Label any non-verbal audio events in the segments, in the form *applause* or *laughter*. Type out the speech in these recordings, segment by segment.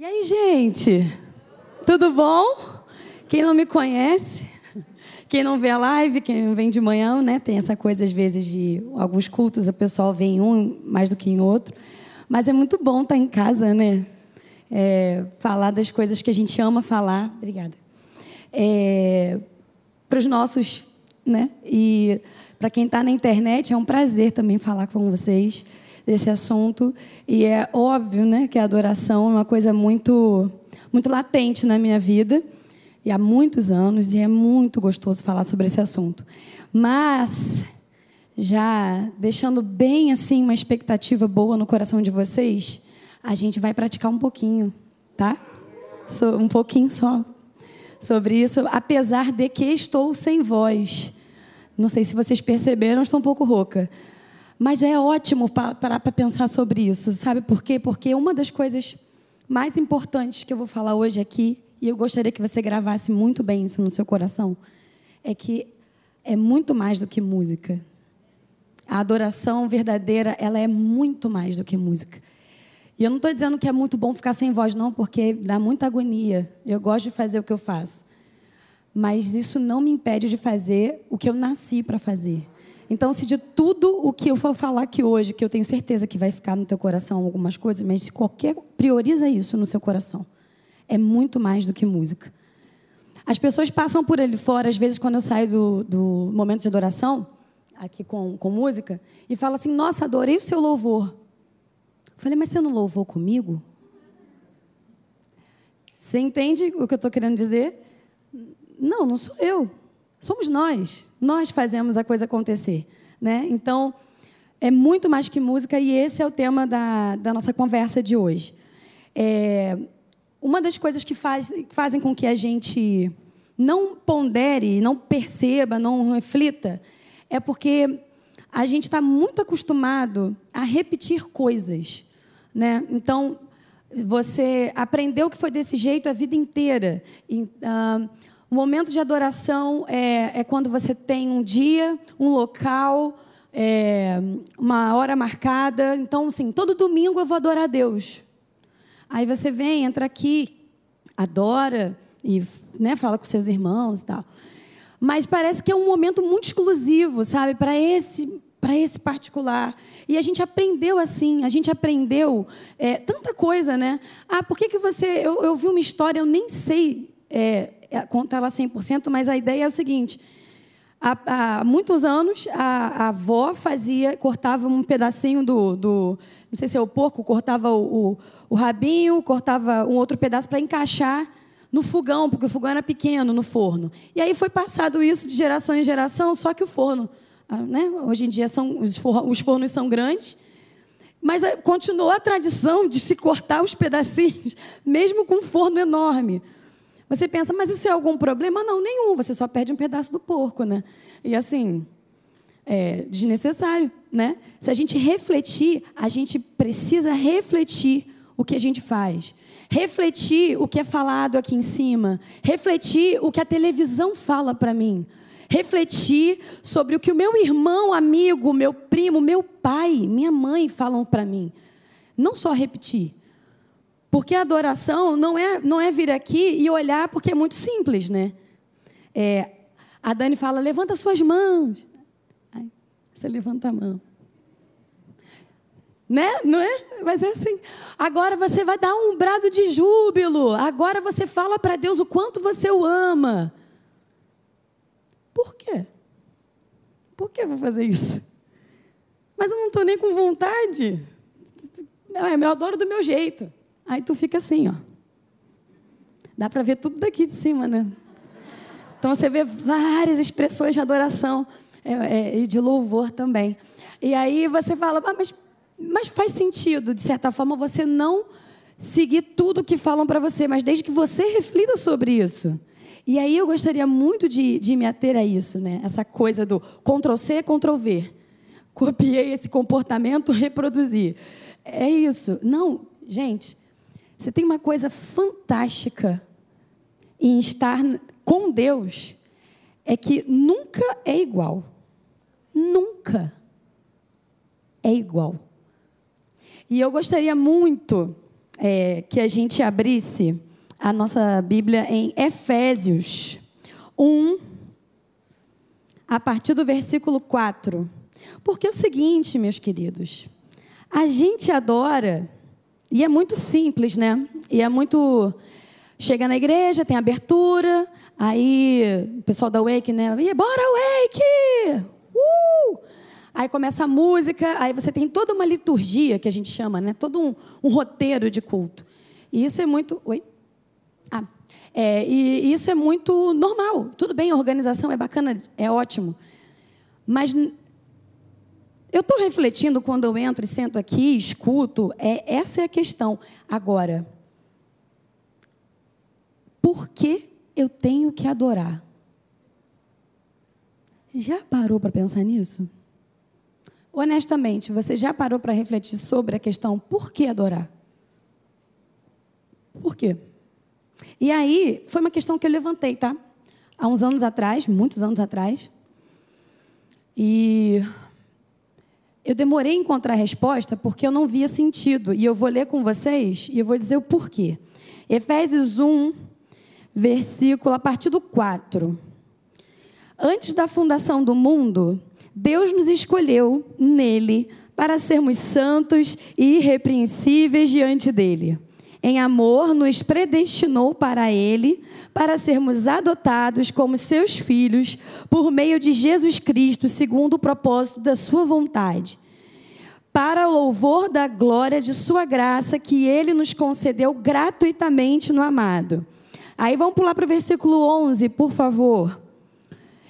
E aí, gente? Tudo bom? Quem não me conhece, quem não vê a live, quem vem de manhã, né? Tem essa coisa às vezes de alguns cultos, o pessoal vem em um mais do que em outro. Mas é muito bom estar em casa, né? É, falar das coisas que a gente ama falar. Obrigada. É, para os nossos, né? E para quem está na internet, é um prazer também falar com vocês desse assunto. E é óbvio né, que a adoração é uma coisa muito, muito latente na minha vida, e há muitos anos, e é muito gostoso falar sobre esse assunto. Mas, já deixando bem assim uma expectativa boa no coração de vocês, a gente vai praticar um pouquinho, tá? Um pouquinho só sobre isso, apesar de que estou sem voz. Não sei se vocês perceberam, estou um pouco rouca. Mas é ótimo parar para pensar sobre isso, sabe por quê? Porque uma das coisas mais importantes que eu vou falar hoje aqui, e eu gostaria que você gravasse muito bem isso no seu coração, é que é muito mais do que música. A adoração verdadeira, ela é muito mais do que música. E eu não estou dizendo que é muito bom ficar sem voz, não, porque dá muita agonia. Eu gosto de fazer o que eu faço. Mas isso não me impede de fazer o que eu nasci para fazer. Então, se de tudo o que eu for falar aqui hoje, que eu tenho certeza que vai ficar no teu coração algumas coisas, mas se qualquer prioriza isso no seu coração. É muito mais do que música. As pessoas passam por ali fora, às vezes, quando eu saio do, do momento de adoração, aqui com, com música, e falam assim: Nossa, adorei o seu louvor. Eu falei, mas você não louvou comigo? Você entende o que eu estou querendo dizer? Não, não sou eu. Somos nós. Nós fazemos a coisa acontecer. Né? Então, é muito mais que música e esse é o tema da, da nossa conversa de hoje. É, uma das coisas que, faz, que fazem com que a gente não pondere, não perceba, não reflita, é porque a gente está muito acostumado a repetir coisas. Né? Então, você aprendeu que foi desse jeito a vida inteira. E, uh, o momento de adoração é, é quando você tem um dia, um local, é, uma hora marcada. Então, assim, todo domingo eu vou adorar a Deus. Aí você vem, entra aqui, adora e né, fala com seus irmãos e tal. Mas parece que é um momento muito exclusivo, sabe, para esse para esse particular. E a gente aprendeu assim, a gente aprendeu é, tanta coisa, né? Ah, por que, que você. Eu, eu vi uma história, eu nem sei é, é, conta ela 100%, mas a ideia é o seguinte: há, há muitos anos a, a, avó fazia, cortava um pedacinho do, do, não sei se é o porco, cortava o, o, o rabinho, cortava um outro pedaço para encaixar no fogão, porque o fogão era pequeno no forno. E aí foi passado isso de geração em geração, só que o forno, ah, né? hoje em dia são, os fornos são grandes, mas eh, continuou a tradição de se cortar os pedacinhos, *laughs* mesmo com um forno enorme. Você pensa, mas isso é algum problema? Não, nenhum. Você só perde um pedaço do porco, né? E assim, é desnecessário, né? Se a gente refletir, a gente precisa refletir o que a gente faz. Refletir o que é falado aqui em cima. Refletir o que a televisão fala para mim. Refletir sobre o que o meu irmão, amigo, meu primo, meu pai, minha mãe falam para mim. Não só repetir, porque a adoração não é, não é vir aqui e olhar, porque é muito simples, né? É, a Dani fala, levanta suas mãos. Você levanta a mão. Né? Não é? Mas é assim. Agora você vai dar um brado de júbilo. Agora você fala para Deus o quanto você o ama. Por quê? Por que eu vou fazer isso? Mas eu não estou nem com vontade. Não, eu adoro do meu jeito. Aí tu fica assim, ó. Dá para ver tudo daqui de cima, né? Então você vê várias expressões de adoração é, é, e de louvor também. E aí você fala, ah, mas, mas faz sentido, de certa forma, você não seguir tudo que falam para você, mas desde que você reflita sobre isso. E aí eu gostaria muito de, de me ater a isso, né? Essa coisa do Ctrl-C, Ctrl-V. Copiei esse comportamento, *laughs* reproduzi. É isso. Não, gente, você tem uma coisa fantástica em estar com Deus, é que nunca é igual. Nunca é igual. E eu gostaria muito, é, que a gente abrisse a nossa Bíblia em Efésios 1, a partir do versículo 4. Porque é o seguinte, meus queridos, a gente adora, e é muito simples, né? E é muito. Chega na igreja, tem abertura, aí o pessoal da Wake, né? E bora, Wake! Uh! Aí começa a música, aí você tem toda uma liturgia que a gente chama, né? Todo um, um roteiro de culto. E isso é muito. Oi? Ah, é, e isso é muito normal. Tudo bem, a organização é bacana, é ótimo. Mas eu estou refletindo quando eu entro e sento aqui, escuto, é, essa é a questão. Agora, por que eu tenho que adorar? Já parou para pensar nisso? Honestamente, você já parou para refletir sobre a questão por que adorar? Por quê? E aí, foi uma questão que eu levantei, tá? Há uns anos atrás, muitos anos atrás. E eu demorei a encontrar a resposta porque eu não via sentido. E eu vou ler com vocês e eu vou dizer o porquê. Efésios 1, versículo a partir do 4. Antes da fundação do mundo, Deus nos escolheu nele para sermos santos e irrepreensíveis diante dele. Em amor, nos predestinou para ele, para sermos adotados como seus filhos, por meio de Jesus Cristo, segundo o propósito da sua vontade. Para louvor da glória de sua graça, que ele nos concedeu gratuitamente no amado. Aí vamos pular para o versículo 11, por favor.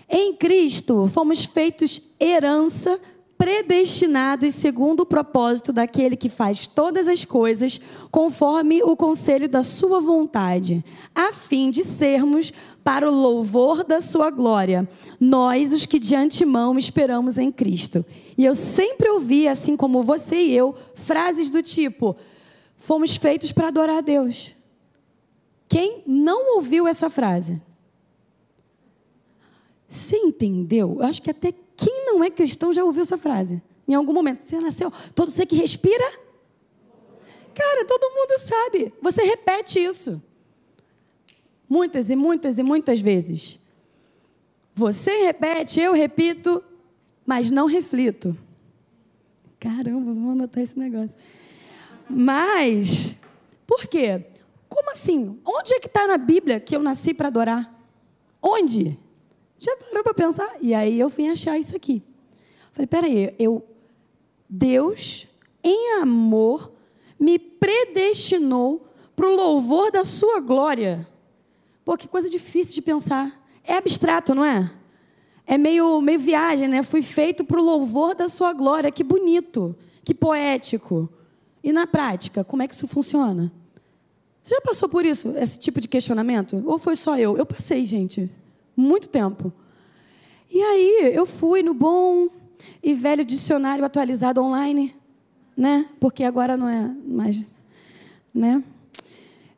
Em Cristo fomos feitos herança, predestinados segundo o propósito daquele que faz todas as coisas conforme o conselho da sua vontade, a fim de sermos para o louvor da sua glória, nós os que de antemão esperamos em Cristo. E eu sempre ouvi, assim como você e eu, frases do tipo: fomos feitos para adorar a Deus. Quem não ouviu essa frase? Você entendeu? Eu acho que até quem não é cristão já ouviu essa frase. Em algum momento. Você nasceu, todo ser que respira. Cara, todo mundo sabe. Você repete isso. Muitas e muitas e muitas vezes. Você repete, eu repito, mas não reflito. Caramba, vamos anotar esse negócio. Mas, por quê? Como assim? Onde é que está na Bíblia que eu nasci para adorar? Onde? Já parou para pensar? E aí eu vim achar isso aqui. Falei, peraí, eu, Deus, em amor, me predestinou para o louvor da sua glória. Pô, que coisa difícil de pensar. É abstrato, não é? É meio, meio viagem, né? Fui feito para o louvor da sua glória. Que bonito, que poético. E na prática, como é que isso funciona? Você já passou por isso, esse tipo de questionamento? Ou foi só eu? Eu passei, gente muito tempo. E aí eu fui no bom e velho dicionário atualizado online, né? Porque agora não é mais, né?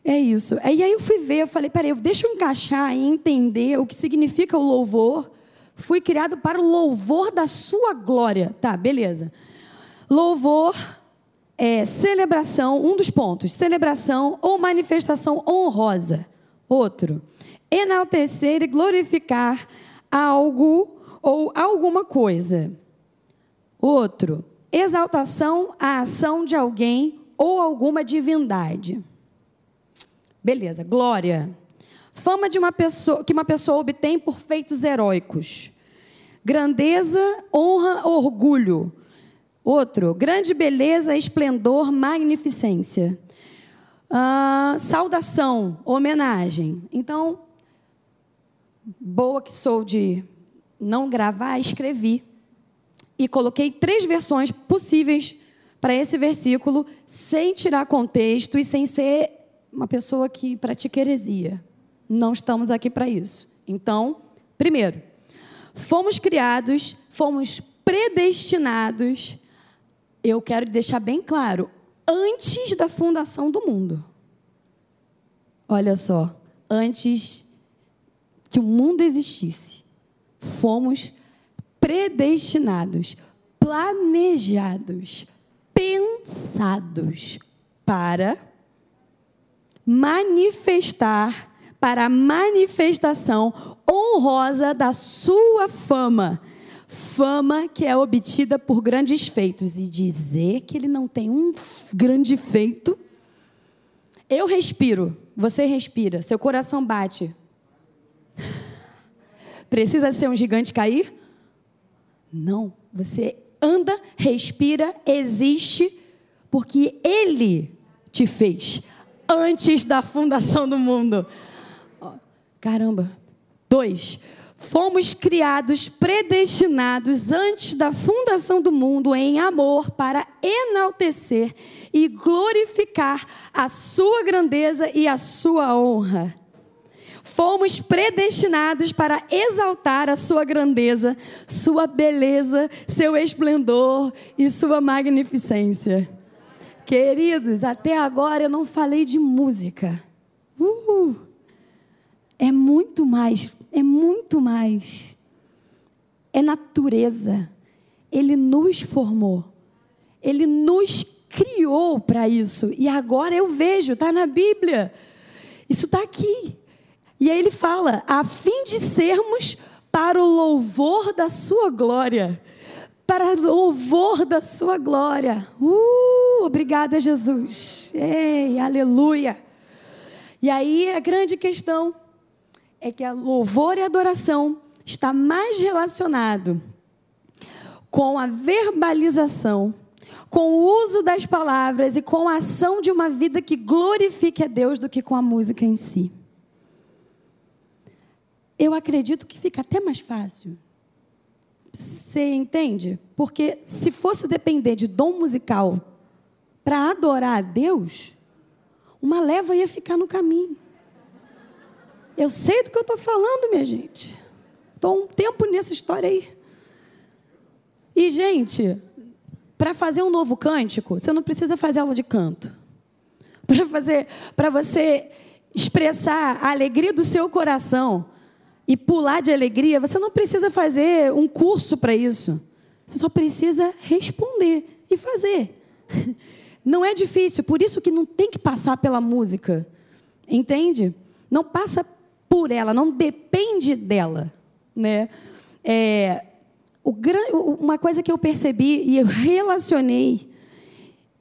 É isso. E aí eu fui ver, eu falei, peraí, deixa eu encaixar e entender o que significa o louvor. Fui criado para o louvor da sua glória. Tá, beleza. Louvor é celebração, um dos pontos, celebração ou manifestação honrosa. Outro, enaltecer e glorificar algo ou alguma coisa. Outro, exaltação à ação de alguém ou alguma divindade. Beleza, glória. Fama de uma pessoa que uma pessoa obtém por feitos heróicos. Grandeza, honra, orgulho. Outro, grande beleza, esplendor, magnificência. Ah, saudação, homenagem. Então, boa que sou de não gravar, escrevi. E coloquei três versões possíveis para esse versículo, sem tirar contexto e sem ser uma pessoa que pratica heresia. Não estamos aqui para isso. Então, primeiro, fomos criados, fomos predestinados, eu quero deixar bem claro, antes da fundação do mundo. Olha só, antes que o mundo existisse, fomos predestinados, planejados, pensados para manifestar para a manifestação honrosa da sua fama. Fama que é obtida por grandes feitos. E dizer que ele não tem um grande feito. Eu respiro, você respira, seu coração bate. Precisa ser um gigante cair? Não. Você anda, respira, existe, porque ele te fez antes da fundação do mundo. Caramba. Dois. Fomos criados, predestinados antes da fundação do mundo em amor para enaltecer e glorificar a sua grandeza e a sua honra. Fomos predestinados para exaltar a sua grandeza, sua beleza, seu esplendor e sua magnificência. Queridos, até agora eu não falei de música. Uh! É muito mais, é muito mais. É natureza. Ele nos formou. Ele nos criou para isso. E agora eu vejo, está na Bíblia. Isso está aqui. E aí ele fala: a fim de sermos para o louvor da sua glória. Para o louvor da sua glória. Uh, obrigada, Jesus. Ei, aleluia. E aí a grande questão é que a louvor e adoração está mais relacionado com a verbalização, com o uso das palavras e com a ação de uma vida que glorifique a Deus do que com a música em si. Eu acredito que fica até mais fácil. Você entende? Porque se fosse depender de dom musical para adorar a Deus, uma leva ia ficar no caminho. Eu sei do que eu estou falando, minha gente. Estou um tempo nessa história aí. E, gente, para fazer um novo cântico, você não precisa fazer aula de canto. Para fazer, para você expressar a alegria do seu coração e pular de alegria, você não precisa fazer um curso para isso. Você só precisa responder e fazer. *laughs* Não é difícil, por isso que não tem que passar pela música. Entende? Não passa por ela, não depende dela. Né? É, o, uma coisa que eu percebi e eu relacionei,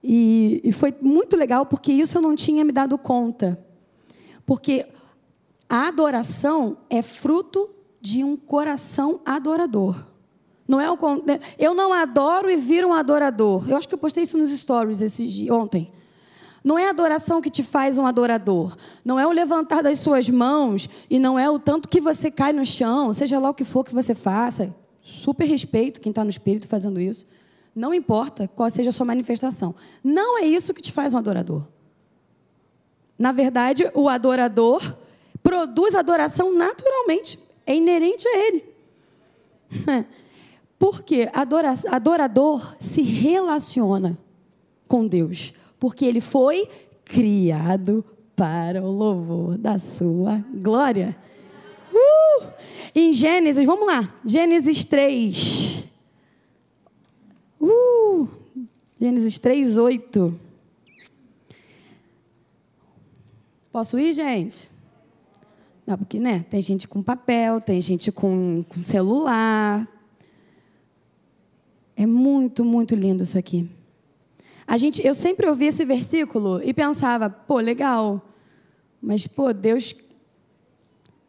e, e foi muito legal, porque isso eu não tinha me dado conta. Porque a adoração é fruto de um coração adorador. Não é o, eu não adoro e viro um adorador. Eu acho que eu postei isso nos stories ontem. Não é a adoração que te faz um adorador. Não é o levantar das suas mãos e não é o tanto que você cai no chão, seja lá o que for que você faça. Super respeito quem está no espírito fazendo isso. Não importa qual seja a sua manifestação. Não é isso que te faz um adorador. Na verdade, o adorador produz adoração naturalmente. É inerente a ele. *laughs* Porque adorador se relaciona com Deus porque ele foi criado para o louvor da sua glória. Uh! Em Gênesis, vamos lá, Gênesis 3. Uh! Gênesis 3, 8. Posso ir, gente? Não, porque, né? Tem gente com papel, tem gente com, com celular. É muito, muito lindo isso aqui. A gente, eu sempre ouvia esse versículo e pensava, pô, legal, mas pô, Deus,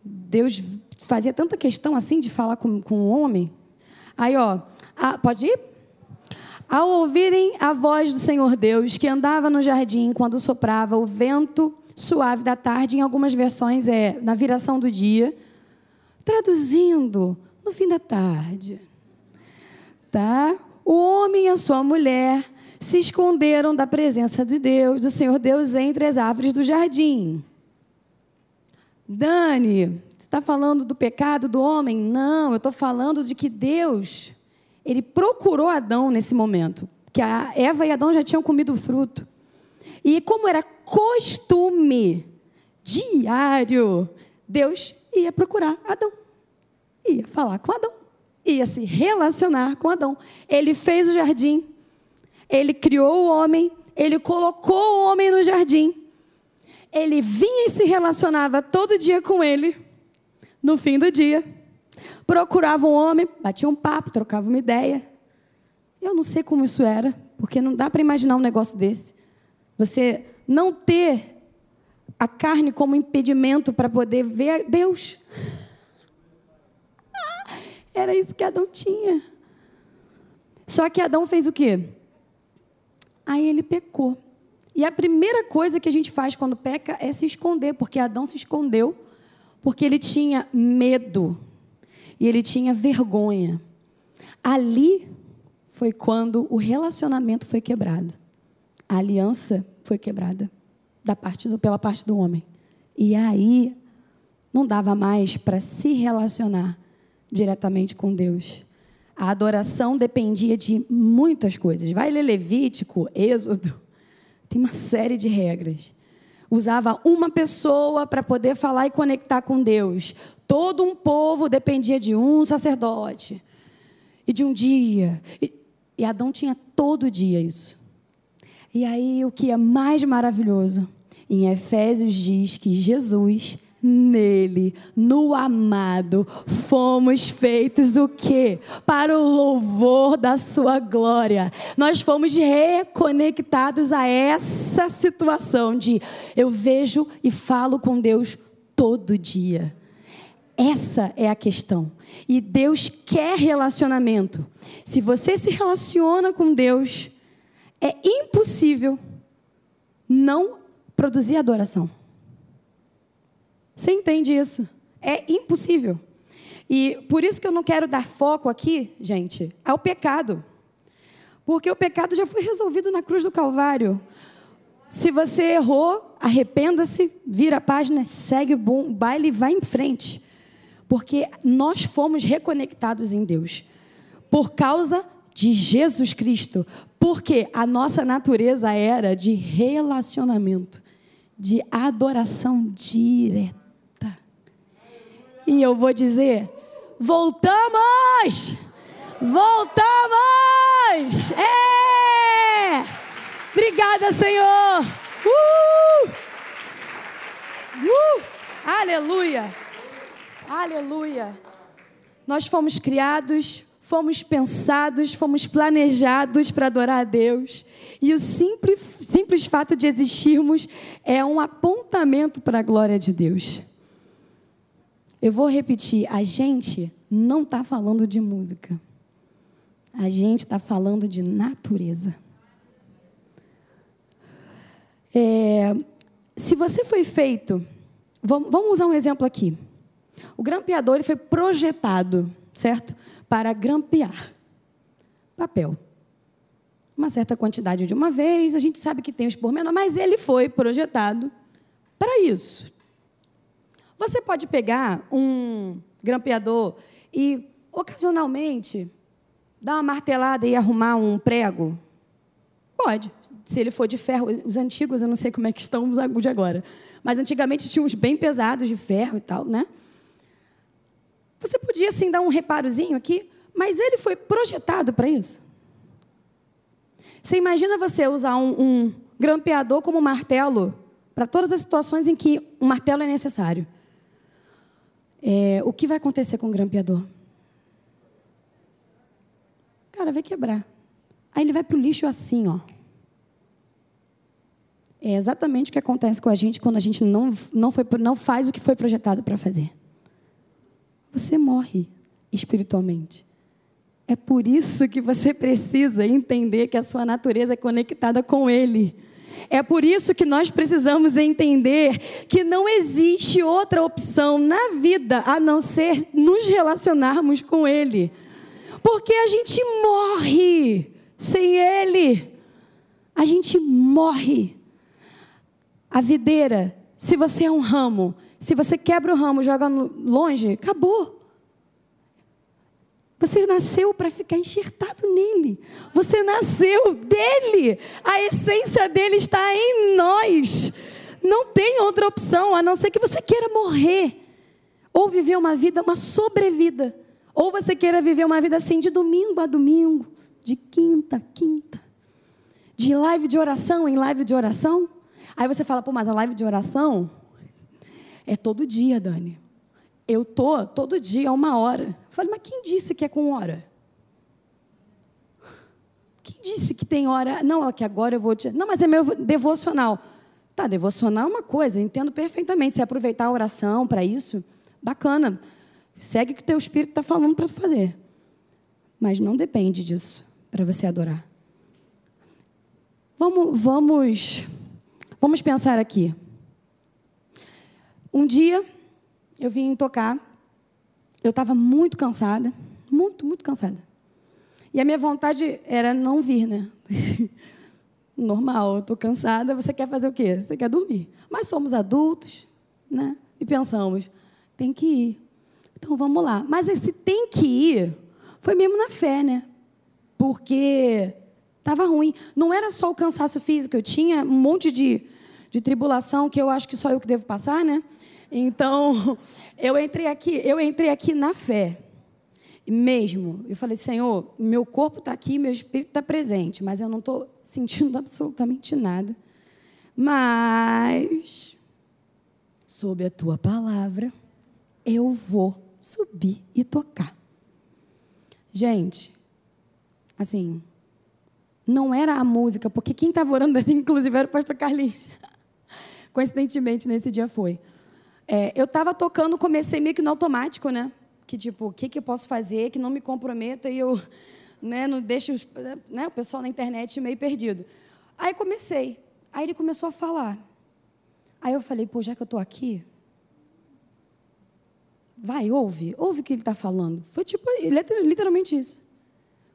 Deus fazia tanta questão assim de falar com, com o homem. Aí, ó, a, pode ir? Ao ouvirem a voz do Senhor Deus, que andava no jardim quando soprava o vento suave da tarde, em algumas versões é na viração do dia, traduzindo, no fim da tarde. Tá? O homem e a sua mulher se esconderam da presença de Deus, do Senhor Deus, entre as árvores do jardim. Dani, você está falando do pecado do homem? Não, eu estou falando de que Deus, ele procurou Adão nesse momento. Que a Eva e Adão já tinham comido o fruto. E como era costume diário, Deus ia procurar Adão. Ia falar com Adão. Ia se relacionar com Adão. Ele fez o jardim ele criou o homem, ele colocou o homem no jardim. Ele vinha e se relacionava todo dia com ele, no fim do dia. Procurava um homem, batia um papo, trocava uma ideia. Eu não sei como isso era, porque não dá para imaginar um negócio desse. Você não ter a carne como impedimento para poder ver Deus. Era isso que Adão tinha. Só que Adão fez o quê? Aí ele pecou. E a primeira coisa que a gente faz quando peca é se esconder, porque Adão se escondeu porque ele tinha medo e ele tinha vergonha. Ali foi quando o relacionamento foi quebrado. A aliança foi quebrada da parte do, pela parte do homem. E aí não dava mais para se relacionar diretamente com Deus. A adoração dependia de muitas coisas. Vai ler Levítico, Êxodo, tem uma série de regras. Usava uma pessoa para poder falar e conectar com Deus. Todo um povo dependia de um sacerdote e de um dia. E, e Adão tinha todo dia isso. E aí, o que é mais maravilhoso, em Efésios diz que Jesus Nele, no amado, fomos feitos o quê? Para o louvor da sua glória. Nós fomos reconectados a essa situação de eu vejo e falo com Deus todo dia. Essa é a questão. E Deus quer relacionamento. Se você se relaciona com Deus, é impossível não produzir adoração. Você entende isso? É impossível. E por isso que eu não quero dar foco aqui, gente, ao pecado. Porque o pecado já foi resolvido na cruz do Calvário. Se você errou, arrependa-se, vira a página, segue o bom baile e vai em frente. Porque nós fomos reconectados em Deus. Por causa de Jesus Cristo. Porque a nossa natureza era de relacionamento, de adoração direta. E eu vou dizer: voltamos! Voltamos! É! Obrigada, Senhor! Uh! Uh! Aleluia! Aleluia! Nós fomos criados, fomos pensados, fomos planejados para adorar a Deus. E o simples, simples fato de existirmos é um apontamento para a glória de Deus. Eu vou repetir: a gente não está falando de música. A gente está falando de natureza. É, se você foi feito, vamos, vamos, usar um exemplo aqui. O grampeador ele foi projetado, certo? Para grampear papel. Uma certa quantidade de uma vez, a gente sabe que tem os pormenores, mas ele foi projetado para isso. Você pode pegar um grampeador e, ocasionalmente, dar uma martelada e arrumar um prego? Pode. Se ele for de ferro. Os antigos, eu não sei como é que estão os de agora. Mas antigamente tinha uns bem pesados de ferro e tal, né? Você podia, sim, dar um reparozinho aqui, mas ele foi projetado para isso. Você imagina você usar um, um grampeador como martelo para todas as situações em que um martelo é necessário. É, o que vai acontecer com o grampeador? Cara, vai quebrar. Aí ele vai para o lixo assim, ó. É exatamente o que acontece com a gente quando a gente não, não, foi, não faz o que foi projetado para fazer. Você morre espiritualmente. É por isso que você precisa entender que a sua natureza é conectada com Ele. É por isso que nós precisamos entender que não existe outra opção na vida a não ser nos relacionarmos com Ele. Porque a gente morre sem Ele. A gente morre. A videira, se você é um ramo, se você quebra o ramo, joga longe, acabou. Você nasceu para ficar enxertado nele. Você nasceu dele. A essência dele está em nós. Não tem outra opção a não ser que você queira morrer ou viver uma vida, uma sobrevida. Ou você queira viver uma vida assim de domingo a domingo, de quinta a quinta, de live de oração em live de oração. Aí você fala, pô, mas a live de oração é todo dia, Dani. Eu tô todo dia, uma hora. Eu falei, mas quem disse que é com hora? Quem disse que tem hora? Não, é que agora eu vou te. Não, mas é meu devocional. Tá, devocional é uma coisa, entendo perfeitamente. Se aproveitar a oração para isso, bacana. Segue o que teu espírito está falando para fazer. Mas não depende disso para você adorar. Vamos, vamos, vamos pensar aqui. Um dia eu vim tocar, eu estava muito cansada, muito, muito cansada. E a minha vontade era não vir, né? *laughs* Normal, eu estou cansada, você quer fazer o quê? Você quer dormir. Mas somos adultos, né? E pensamos, tem que ir. Então vamos lá. Mas esse tem que ir foi mesmo na fé, né? Porque estava ruim. Não era só o cansaço físico, eu tinha um monte de, de tribulação que eu acho que só eu que devo passar, né? Então, *laughs* eu entrei aqui, eu entrei aqui na fé. Mesmo. Eu falei, Senhor, meu corpo está aqui, meu espírito está presente, mas eu não estou sentindo *laughs* absolutamente nada. Mas, sob a tua palavra, eu vou subir e tocar. Gente, assim, não era a música, porque quem estava orando, *laughs* inclusive, era o pastor Carlinhos. Coincidentemente, nesse dia foi. É, eu estava tocando, comecei meio que no automático, né? Que tipo, o que, que eu posso fazer que não me comprometa e eu né, não deixe né, o pessoal na internet meio perdido. Aí comecei. Aí ele começou a falar. Aí eu falei, pô, já que eu estou aqui, vai, ouve, ouve o que ele está falando. Foi tipo, literalmente isso.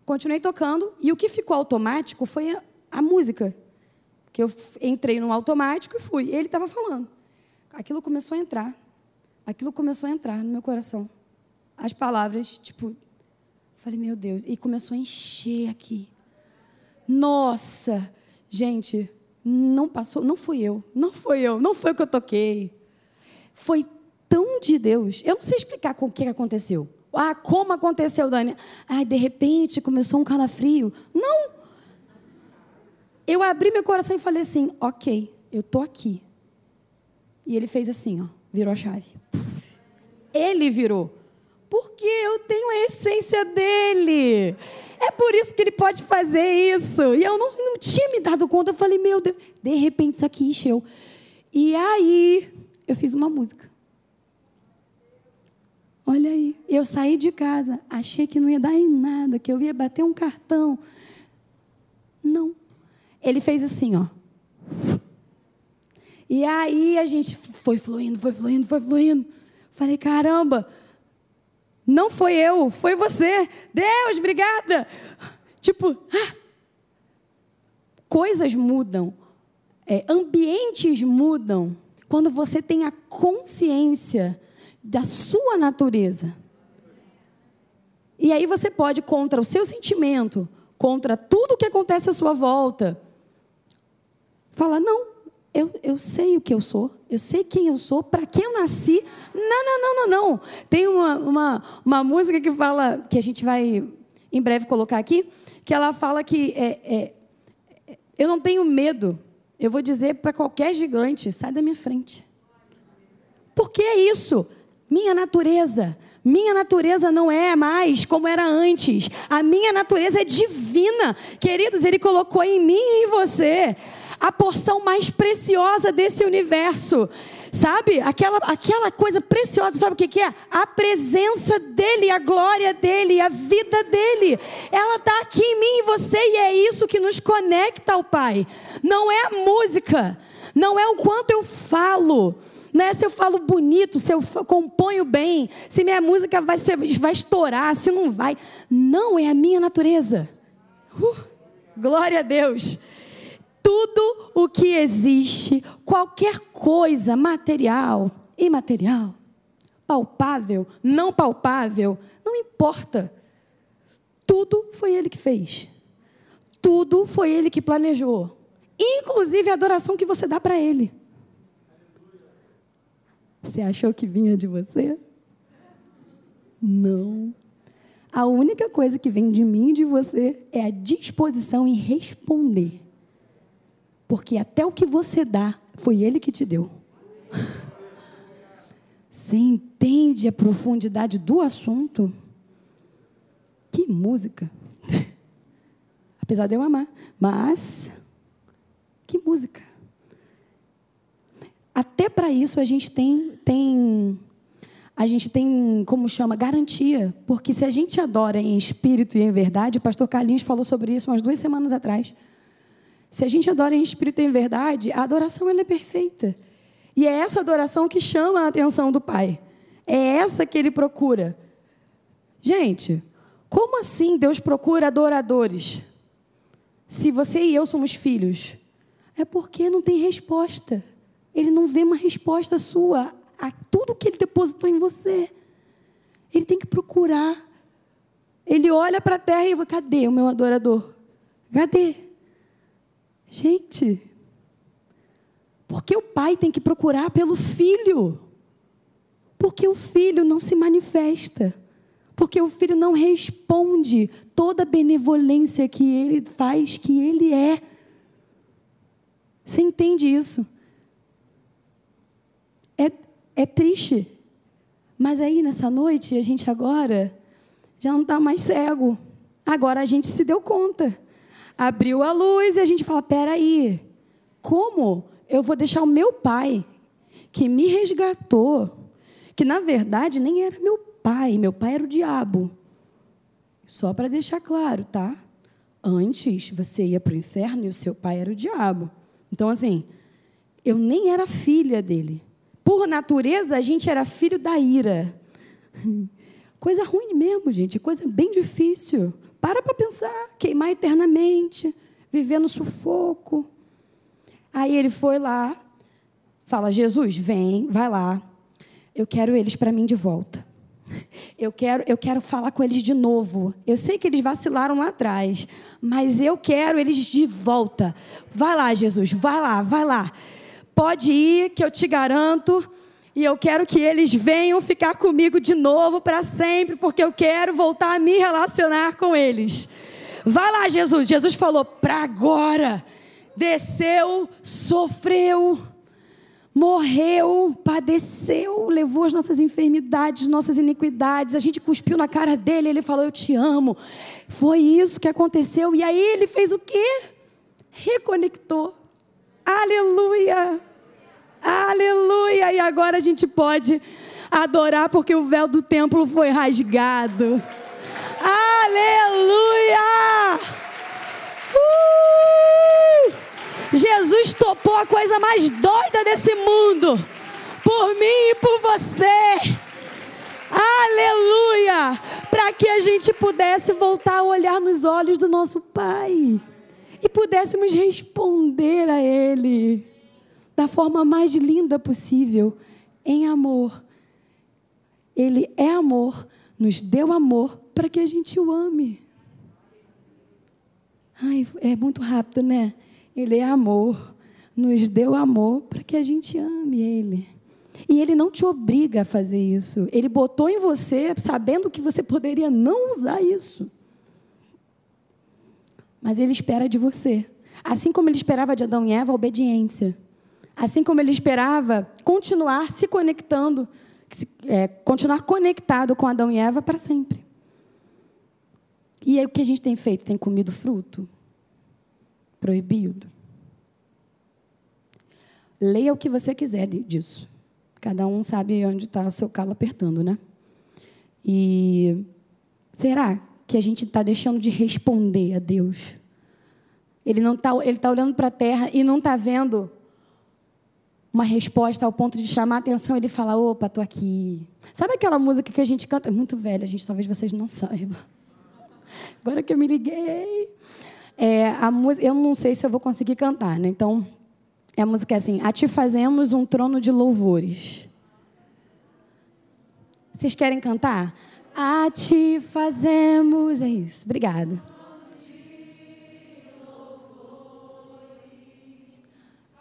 Continuei tocando e o que ficou automático foi a, a música. Que eu entrei no automático e fui. Ele estava falando aquilo começou a entrar. Aquilo começou a entrar no meu coração. As palavras, tipo, falei, meu Deus, e começou a encher aqui. Nossa, gente, não passou, não fui eu, não foi eu, não foi o que eu toquei. Foi tão de Deus. Eu não sei explicar com o que aconteceu. Ah, como aconteceu, Dani? Ah, de repente começou um calafrio. Não. Eu abri meu coração e falei assim: ok, eu estou aqui. E ele fez assim, ó, virou a chave. Ele virou. Porque eu tenho a essência dele. É por isso que ele pode fazer isso. E eu não, não tinha me dado conta. Eu falei, meu Deus, de repente isso aqui encheu. E aí, eu fiz uma música. Olha aí, eu saí de casa, achei que não ia dar em nada, que eu ia bater um cartão. Não. Ele fez assim, ó. E aí a gente foi fluindo, foi fluindo, foi fluindo. Falei, caramba, não foi eu, foi você. Deus, obrigada. Tipo, ah, coisas mudam, é, ambientes mudam quando você tem a consciência da sua natureza. E aí você pode, contra o seu sentimento, contra tudo que acontece à sua volta, falar: não, eu, eu sei o que eu sou, eu sei quem eu sou, para que eu nasci. Não, não, não, não, não. Tem uma, uma, uma música que fala, que a gente vai em breve colocar aqui, que ela fala que é, é, eu não tenho medo. Eu vou dizer para qualquer gigante: sai da minha frente. Porque é isso. Minha natureza. Minha natureza não é mais como era antes. A minha natureza é divina. Queridos, Ele colocou em mim e em você a porção mais preciosa desse universo. Sabe? Aquela, aquela coisa preciosa, sabe o que, que é? A presença dele, a glória dele, a vida dele. Ela está aqui em mim e você, e é isso que nos conecta ao Pai. Não é a música, não é o quanto eu falo. Né? Se eu falo bonito, se eu componho bem, se minha música vai, ser, vai estourar, se não vai. Não, é a minha natureza. Uh, glória a Deus tudo o que existe, qualquer coisa material, imaterial, palpável, não palpável, não importa. Tudo foi Ele que fez. Tudo foi Ele que planejou. Inclusive a adoração que você dá para Ele. Você achou que vinha de você? Não. A única coisa que vem de mim e de você é a disposição em responder. Porque até o que você dá Foi Ele que te deu. Você entende a profundidade do assunto? Que música! *laughs* Apesar de eu amar, mas que música! Até para isso a gente tem, tem a gente tem, como chama, garantia. Porque se a gente adora em espírito e em verdade, o pastor Carlinhos falou sobre isso umas duas semanas atrás. Se a gente adora em espírito e em verdade, a adoração ela é perfeita. E é essa adoração que chama a atenção do Pai. É essa que ele procura. Gente, como assim Deus procura adoradores? Se você e eu somos filhos, é porque não tem resposta. Ele não vê uma resposta sua a tudo que ele depositou em você. Ele tem que procurar. Ele olha para a terra e fala: cadê o meu adorador? Cadê? Gente, porque o pai tem que procurar pelo filho. Porque o filho não se manifesta. Porque o filho não responde toda a benevolência que ele faz, que ele é. Você entende isso? É, é triste. Mas aí, nessa noite, a gente agora já não está mais cego. Agora a gente se deu conta. Abriu a luz e a gente fala: peraí, como eu vou deixar o meu pai, que me resgatou, que na verdade nem era meu pai, meu pai era o diabo. Só para deixar claro, tá? Antes você ia para o inferno e o seu pai era o diabo. Então, assim, eu nem era filha dele. Por natureza, a gente era filho da ira. *laughs* Coisa ruim mesmo, gente, coisa bem difícil. Para para pensar, queimar eternamente, viver no sufoco. Aí ele foi lá, fala: Jesus, vem, vai lá. Eu quero eles para mim de volta. Eu quero, eu quero falar com eles de novo. Eu sei que eles vacilaram lá atrás, mas eu quero eles de volta. Vai lá, Jesus, vai lá, vai lá. Pode ir, que eu te garanto. E eu quero que eles venham ficar comigo de novo para sempre, porque eu quero voltar a me relacionar com eles. Vai lá, Jesus. Jesus falou: para agora. Desceu, sofreu, morreu, padeceu, levou as nossas enfermidades, nossas iniquidades. A gente cuspiu na cara dele, ele falou: Eu te amo. Foi isso que aconteceu. E aí ele fez o quê? Reconectou. Aleluia! Aleluia! E agora a gente pode adorar porque o véu do templo foi rasgado. Aleluia! Uh! Jesus topou a coisa mais doida desse mundo. Por mim e por você. Aleluia! Para que a gente pudesse voltar a olhar nos olhos do nosso Pai e pudéssemos responder a Ele da forma mais linda possível, em amor. Ele é amor, nos deu amor para que a gente o ame. Ai, é muito rápido, né? Ele é amor, nos deu amor para que a gente ame Ele. E Ele não te obriga a fazer isso. Ele botou em você, sabendo que você poderia não usar isso. Mas Ele espera de você. Assim como Ele esperava de Adão e Eva, obediência. Assim como ele esperava continuar se conectando, é, continuar conectado com Adão e Eva para sempre. E aí o que a gente tem feito? Tem comido fruto? Proibido. Leia o que você quiser disso. Cada um sabe onde está o seu calo apertando, né? E será que a gente está deixando de responder a Deus? Ele não está, ele está olhando para a terra e não está vendo uma resposta ao ponto de chamar a atenção, ele fala: opa, estou aqui. Sabe aquela música que a gente canta? É muito velha, gente, talvez vocês não saibam. *laughs* Agora que eu me liguei. É, a música, eu não sei se eu vou conseguir cantar, né? Então, a música é assim: A ti fazemos um trono de louvores. Vocês querem cantar? A ti fazemos. É isso, obrigada.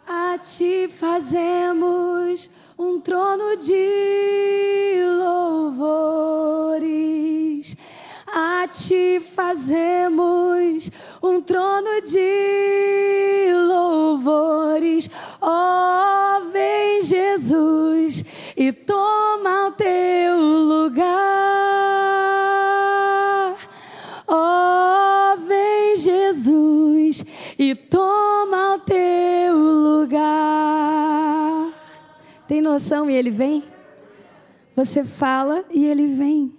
A ti fazemos um trono de louvores. A ti fazemos um trono de louvores. Ó Oh, vem Jesus e toma o teu lugar. E ele vem? Você fala e ele vem.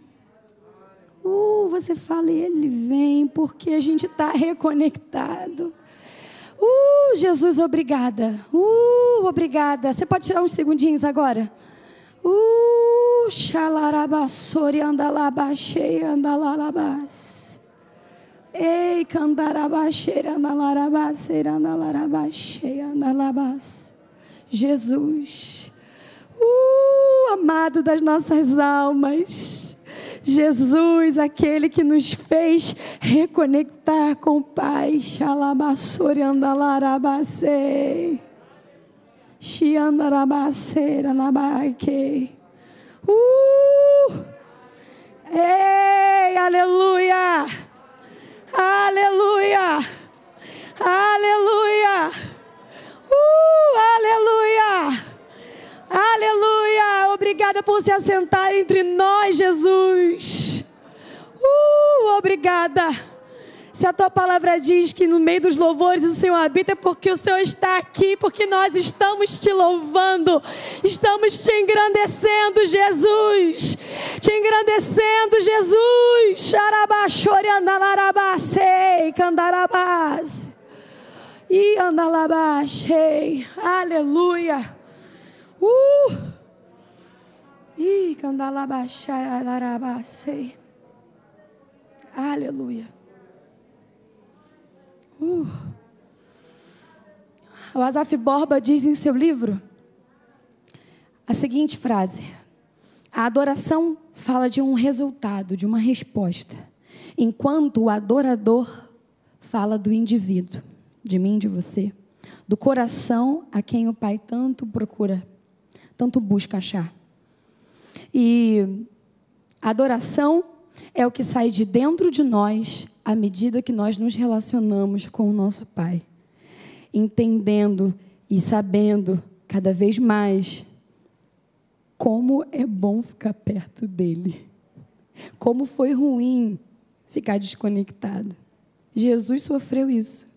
Uh, você fala e ele vem, porque a gente está reconectado. Uh, Jesus, obrigada. Uh, obrigada. Você pode tirar uns segundinhos agora? Uh, xalarabassori andalabaxei andalarabas. Ei, candarabaxeira andalarabaceira andalarabaxei andalabas. Jesus. Uh, amado das nossas almas. Jesus, aquele que nos fez reconectar com o Pai. Xalabassori andalarabacei. Xiandarabaceira nabaque. Uh! Ei, aleluia! Aleluia! Aleluia! Uh, aleluia! Aleluia! Obrigada por se assentar entre nós, Jesus. Uh, obrigada. Se a tua palavra diz que no meio dos louvores o Senhor habita, é porque o Senhor está aqui, porque nós estamos te louvando, estamos te engrandecendo, Jesus. Te engrandecendo, Jesus. Xarabachore andalarabacei, candarabás. E andalabachei. Aleluia. Uh! Ih, candalabachai, Aleluia. Uh. O Asaf Borba diz em seu livro a seguinte frase: A adoração fala de um resultado, de uma resposta, enquanto o adorador fala do indivíduo, de mim, de você do coração a quem o Pai tanto procura, tanto busca achar. E adoração é o que sai de dentro de nós à medida que nós nos relacionamos com o nosso Pai, entendendo e sabendo cada vez mais como é bom ficar perto dele. Como foi ruim ficar desconectado. Jesus sofreu isso.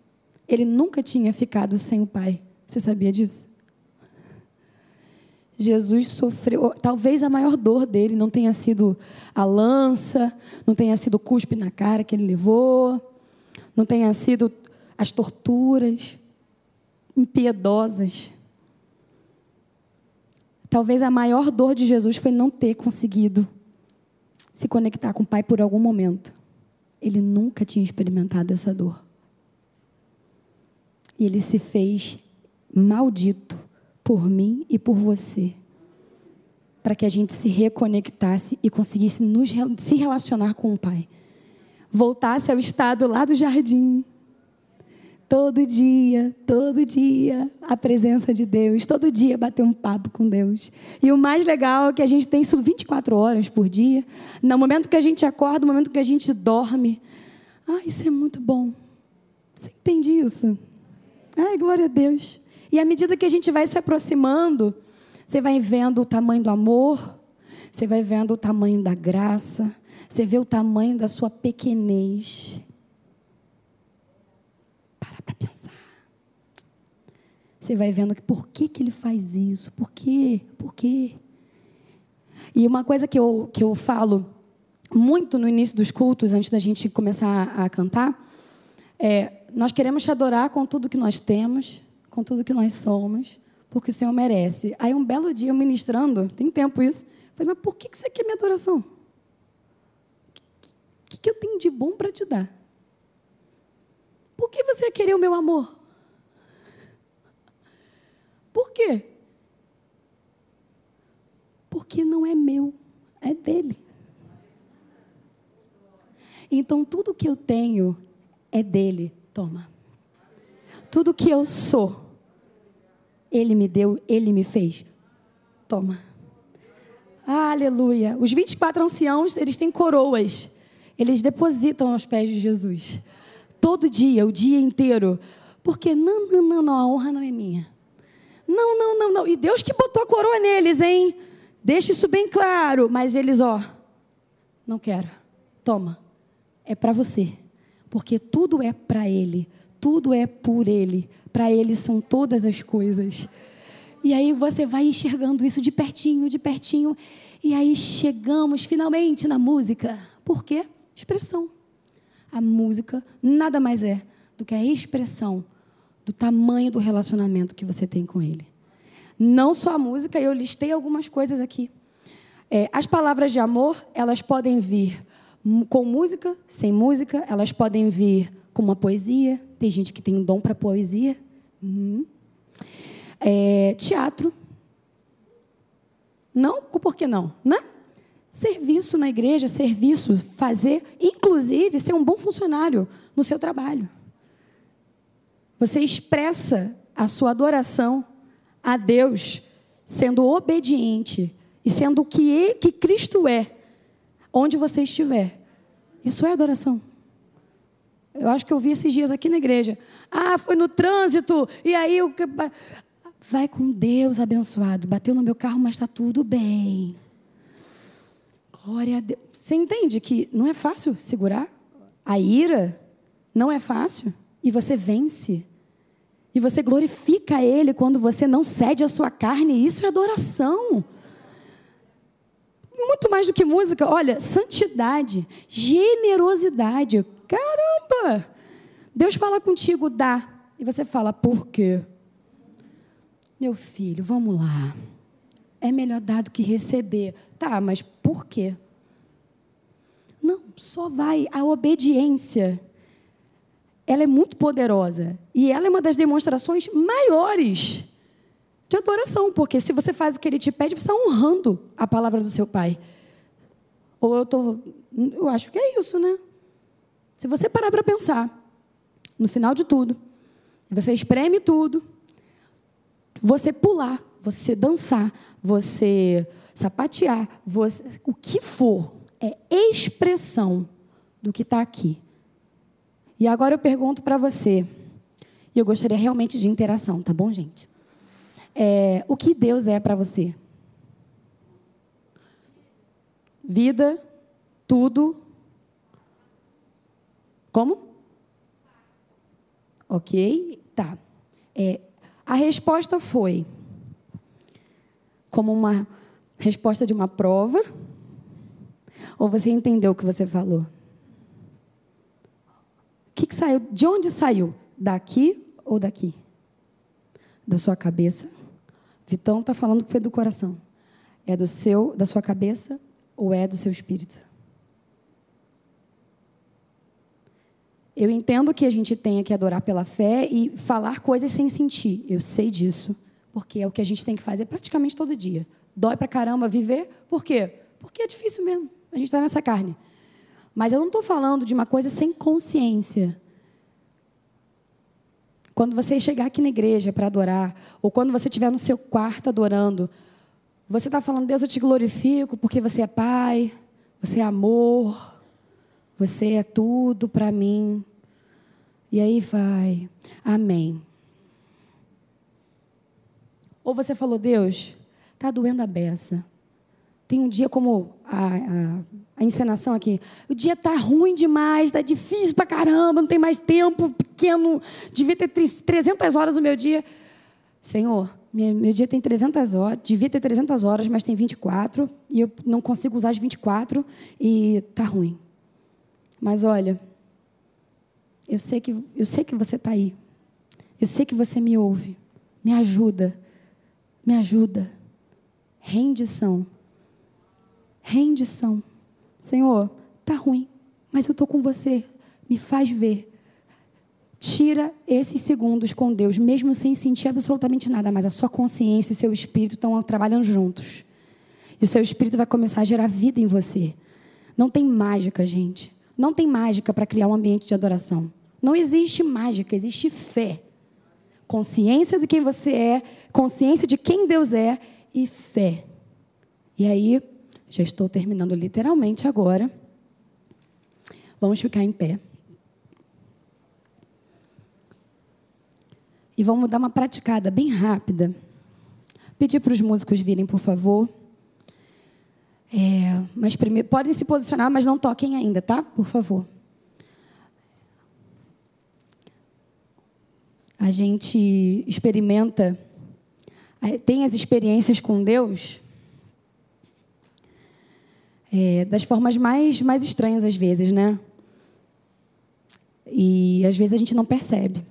Ele nunca tinha ficado sem o Pai. Você sabia disso? Jesus sofreu, talvez a maior dor dele não tenha sido a lança, não tenha sido o cuspe na cara que ele levou, não tenha sido as torturas impiedosas. Talvez a maior dor de Jesus foi não ter conseguido se conectar com o Pai por algum momento. Ele nunca tinha experimentado essa dor. E ele se fez maldito por mim e por você. Para que a gente se reconectasse e conseguisse nos, se relacionar com o Pai. Voltasse ao estado lá do jardim. Todo dia, todo dia, a presença de Deus. Todo dia bater um papo com Deus. E o mais legal é que a gente tem isso 24 horas por dia. No momento que a gente acorda, no momento que a gente dorme. Ah, isso é muito bom. Você entende isso? Ai, glória a Deus. E à medida que a gente vai se aproximando, você vai vendo o tamanho do amor, você vai vendo o tamanho da graça, você vê o tamanho da sua pequenez. Para para pensar. Você vai vendo que por que, que ele faz isso? Por quê? Por quê? E uma coisa que eu, que eu falo muito no início dos cultos, antes da gente começar a, a cantar, é nós queremos te adorar com tudo que nós temos, com tudo que nós somos, porque o Senhor merece. Aí um belo dia, ministrando, tem tempo isso, falei, mas por que você quer minha adoração? O que, que eu tenho de bom para te dar? Por que você querer o meu amor? *laughs* Por quê? Porque não é meu, é dele. Então tudo que eu tenho é dele. Toma. Tudo que eu sou, Ele me deu, Ele me fez. Toma. Aleluia. Os 24 anciãos, eles têm coroas. Eles depositam aos pés de Jesus. Todo dia, o dia inteiro. Porque, não, não, não, não, a honra não é minha. Não, não, não, não. E Deus que botou a coroa neles, hein? Deixa isso bem claro. Mas eles, ó, não quero. Toma. É para você. Porque tudo é para Ele. Tudo é por Ele. Para Ele são todas as coisas. E aí você vai enxergando isso de pertinho, de pertinho. E aí chegamos finalmente na música. Por quê? Expressão. A música nada mais é do que a expressão do tamanho do relacionamento que você tem com Ele. Não só a música, eu listei algumas coisas aqui. É, as palavras de amor, elas podem vir com música, sem música, elas podem vir com uma poesia. Tem gente que tem um dom para poesia. Uhum. É, teatro. Não? Por que não? Né? Serviço na igreja, serviço, fazer, inclusive ser um bom funcionário no seu trabalho. Você expressa a sua adoração a Deus sendo obediente e sendo o que, que Cristo é, onde você estiver. Isso é adoração. Eu acho que eu vi esses dias aqui na igreja. Ah, foi no trânsito, e aí o. Vai com Deus abençoado. Bateu no meu carro, mas está tudo bem. Glória a Deus. Você entende que não é fácil segurar a ira? Não é fácil. E você vence. E você glorifica Ele quando você não cede a sua carne. Isso é adoração. Muito mais do que música. Olha, santidade, generosidade. Caramba! Deus fala contigo, dá. E você fala, por quê? Meu filho, vamos lá. É melhor dar do que receber. Tá, mas por quê? Não, só vai. A obediência ela é muito poderosa. E ela é uma das demonstrações maiores de adoração, porque se você faz o que ele te pede, você está honrando a palavra do seu pai. Ou eu tô, eu acho que é isso, né? Se você parar para pensar, no final de tudo, você espreme tudo, você pular, você dançar, você sapatear, você, o que for, é expressão do que está aqui. E agora eu pergunto para você, e eu gostaria realmente de interação, tá bom, gente? É, o que Deus é para você? Vida, tudo. Como? Ok, tá. É, a resposta foi como uma resposta de uma prova? Ou você entendeu o que você falou? que, que saiu? De onde saiu? Daqui ou daqui? Da sua cabeça? Vitão está falando que foi do coração. É do seu, da sua cabeça ou é do seu espírito? Eu entendo que a gente tenha que adorar pela fé e falar coisas sem sentir. Eu sei disso, porque é o que a gente tem que fazer praticamente todo dia. Dói pra caramba viver, por quê? Porque é difícil mesmo. A gente está nessa carne. Mas eu não estou falando de uma coisa sem consciência. Quando você chegar aqui na igreja para adorar, ou quando você estiver no seu quarto adorando, você está falando, Deus, eu te glorifico porque você é Pai, você é amor, você é tudo para mim. E aí vai, amém. Ou você falou, Deus, está doendo a beça. Tem um dia como a, a, a encenação aqui. O dia está ruim demais, está difícil para caramba, não tem mais tempo, pequeno. Devia ter 300 horas no meu dia. Senhor, meu, dia tem 300 horas, devia ter 300 horas, mas tem 24, e eu não consigo usar as 24, e está ruim. Mas olha, eu sei que, eu sei que você está aí. Eu sei que você me ouve. Me ajuda. Me ajuda. Rendição rendição. Senhor, tá ruim, mas eu estou com você. Me faz ver. Tira esses segundos com Deus, mesmo sem sentir absolutamente nada, mas a sua consciência e seu espírito estão trabalhando juntos. E o seu espírito vai começar a gerar vida em você. Não tem mágica, gente. Não tem mágica para criar um ambiente de adoração. Não existe mágica, existe fé. Consciência de quem você é, consciência de quem Deus é e fé. E aí, já estou terminando literalmente agora. Vamos ficar em pé. E vamos dar uma praticada bem rápida. pedir para os músicos virem, por favor. É, mas primeiro, podem se posicionar, mas não toquem ainda, tá? Por favor. A gente experimenta, tem as experiências com Deus é, das formas mais, mais estranhas às vezes, né? E às vezes a gente não percebe.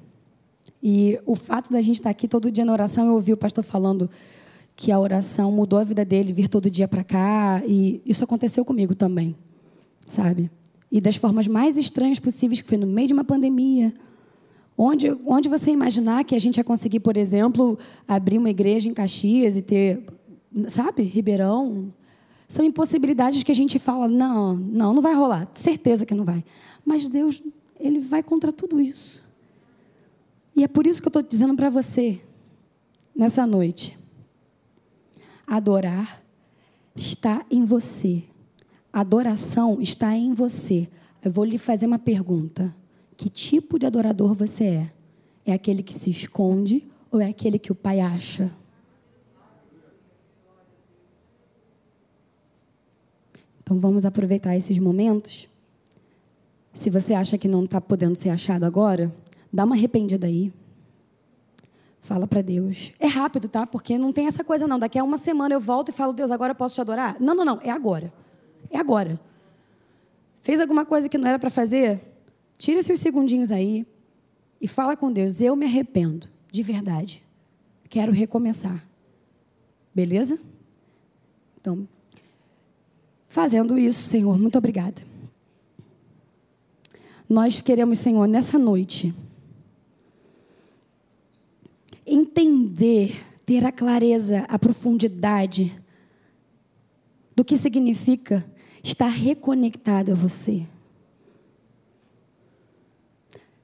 E o fato da gente estar aqui todo dia na oração, eu ouvi o pastor falando que a oração mudou a vida dele, vir todo dia para cá, e isso aconteceu comigo também, sabe? E das formas mais estranhas possíveis, que foi no meio de uma pandemia, onde, onde você imaginar que a gente ia conseguir, por exemplo, abrir uma igreja em Caxias e ter, sabe, Ribeirão, são impossibilidades que a gente fala, não, não, não vai rolar, certeza que não vai. Mas Deus, Ele vai contra tudo isso. E é por isso que eu estou dizendo para você, nessa noite, adorar está em você. Adoração está em você. Eu vou lhe fazer uma pergunta. Que tipo de adorador você é? É aquele que se esconde ou é aquele que o pai acha? Então vamos aproveitar esses momentos. Se você acha que não está podendo ser achado agora, dá uma arrependida aí. Fala para Deus. É rápido, tá? Porque não tem essa coisa, não. Daqui a uma semana eu volto e falo, Deus, agora eu posso te adorar? Não, não, não. É agora. É agora. Fez alguma coisa que não era para fazer? Tira seus segundinhos aí e fala com Deus. Eu me arrependo, de verdade. Quero recomeçar. Beleza? Então, fazendo isso, Senhor. Muito obrigada. Nós queremos, Senhor, nessa noite, entender, ter a clareza, a profundidade do que significa estar reconectado a você.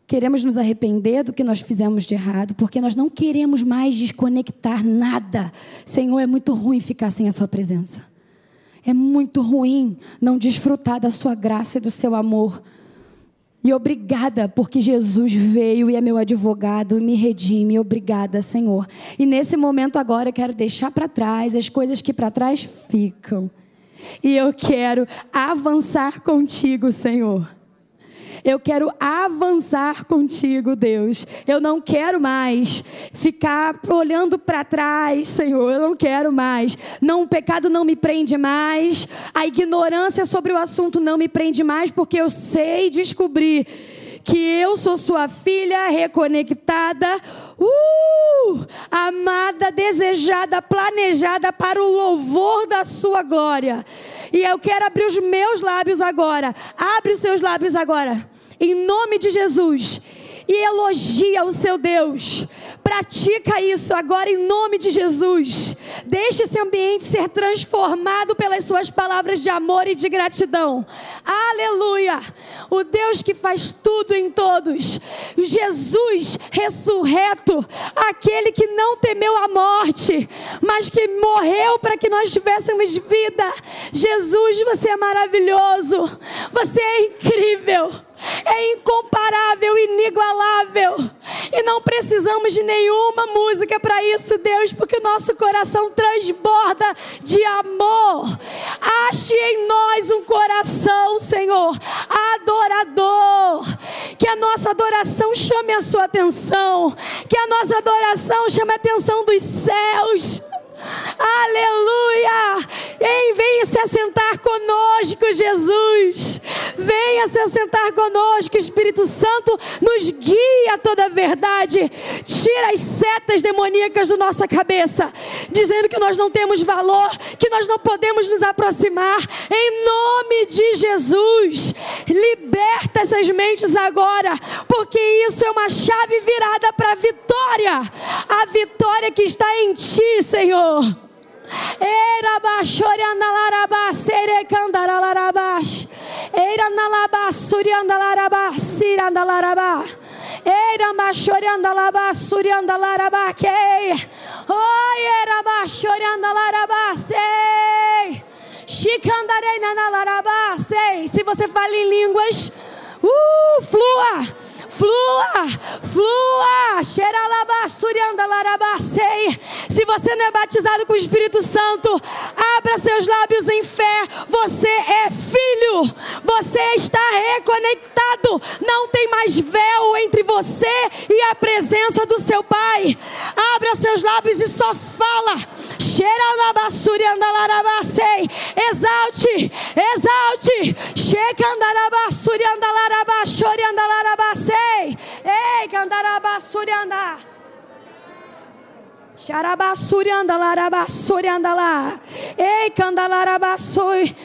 Queremos nos arrepender do que nós fizemos de errado, porque nós não queremos mais desconectar nada. Senhor, é muito ruim ficar sem a Sua presença. É muito ruim não desfrutar da sua graça e do seu amor. E obrigada porque Jesus veio e é meu advogado, me redime. Obrigada, Senhor. E nesse momento agora eu quero deixar para trás as coisas que para trás ficam. E eu quero avançar contigo, Senhor. Eu quero avançar contigo, Deus. Eu não quero mais ficar olhando para trás, Senhor. Eu não quero mais. Não, o pecado não me prende mais. A ignorância sobre o assunto não me prende mais, porque eu sei descobrir que eu sou sua filha reconectada, uh, amada, desejada, planejada para o louvor da sua glória. E eu quero abrir os meus lábios agora. Abre os seus lábios agora em nome de Jesus, e elogia o seu Deus. Pratica isso agora em nome de Jesus. Deixe esse ambiente ser transformado pelas suas palavras de amor e de gratidão. Aleluia! O Deus que faz tudo em todos. Jesus ressurreto, aquele que não temeu a morte, mas que morreu para que nós tivéssemos vida. Jesus, você é maravilhoso. Você é incrível é incomparável, inigualável. E não precisamos de nenhuma música para isso, Deus, porque o nosso coração transborda de amor. Ache em nós um coração, Senhor, adorador. Que a nossa adoração chame a sua atenção. Que a nossa adoração chame a atenção dos céus. Aleluia! Ei, venha se assentar conosco, Jesus. Venha se assentar conosco, Espírito Santo, nos guia a toda a verdade. Tira as setas demoníacas da nossa cabeça, dizendo que nós não temos valor, que nós não podemos nos aproximar. Em nome de Jesus, liberta essas mentes agora, porque isso é uma chave virada para a vitória. A vitória que está em ti, Senhor. *laughs* Era bachorianda laraba sere candara larabash. Era nalaba surianda laraba siranda laraba. Era bachorianda laraba surianda laraba que. Oh, era bachorianda laraba sei. Chicandarei na laraba sei. Se você fala em línguas, uh, flua Flua, flua. Se você não é batizado com o Espírito Santo, abra seus lábios em fé. Você é filho. Você está reconectado. Não tem mais véu entre você e a presença do seu Pai. Abra seus lábios e só fala. Exalte, exalte. Andalarabasei. Ei, candarabasuri andar. Xarabassuri andalarabassuri andalá. Ei, candalarabasuri.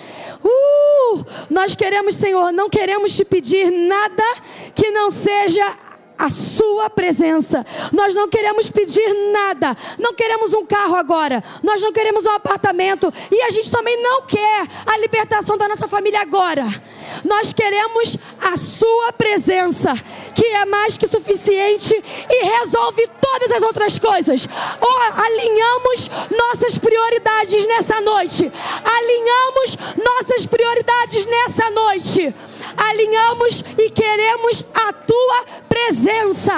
Uh, nós queremos, Senhor, não queremos te pedir nada que não seja a Sua presença. Nós não queremos pedir nada, não queremos um carro agora, nós não queremos um apartamento e a gente também não quer a libertação da nossa família agora. Nós queremos a Sua presença, que é mais que suficiente e resolve todas as outras coisas. Alinhamos nossas prioridades nessa noite. Alinhamos nossas prioridades nessa noite alinhamos e queremos a tua presença.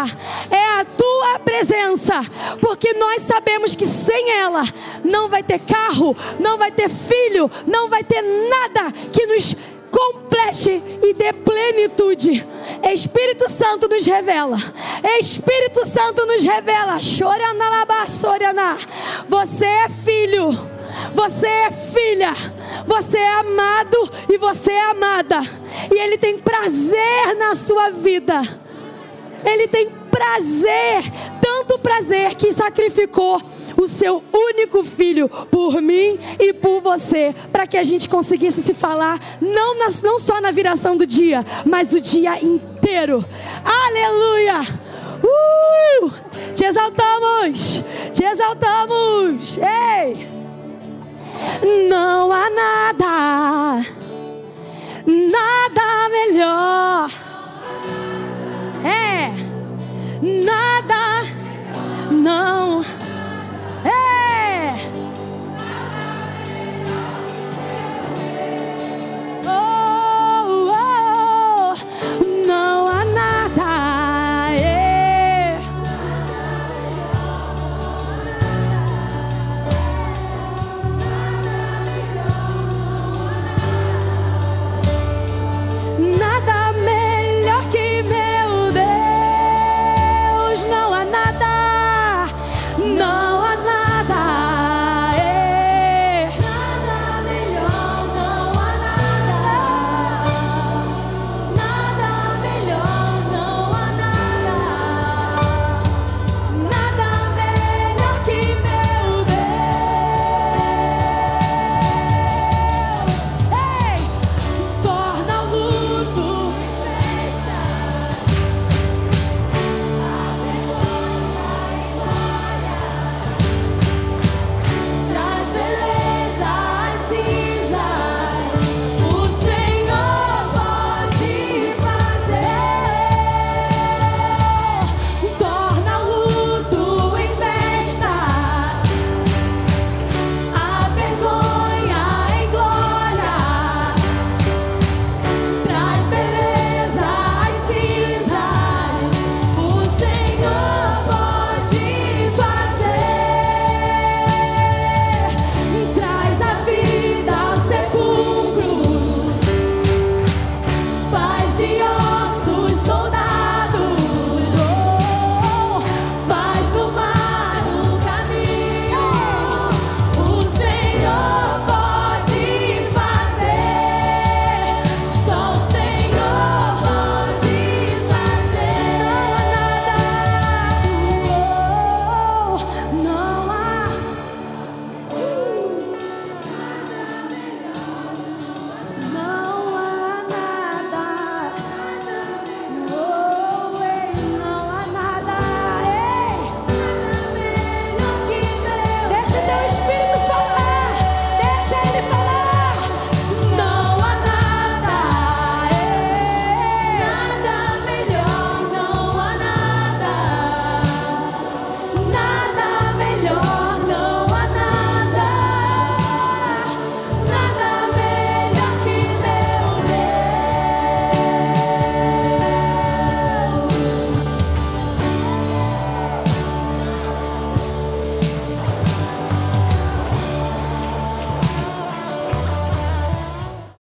É a tua presença, porque nós sabemos que sem ela não vai ter carro, não vai ter filho, não vai ter nada que nos complete e dê plenitude. Espírito Santo nos revela. Espírito Santo nos revela. Você é filho. Você é filha, você é amado e você é amada. E Ele tem prazer na sua vida. Ele tem prazer, tanto prazer que sacrificou o seu único filho por mim e por você, para que a gente conseguisse se falar, não, na, não só na viração do dia, mas o dia inteiro. Aleluia! Uh! Te exaltamos! Te exaltamos! Ei! não há nada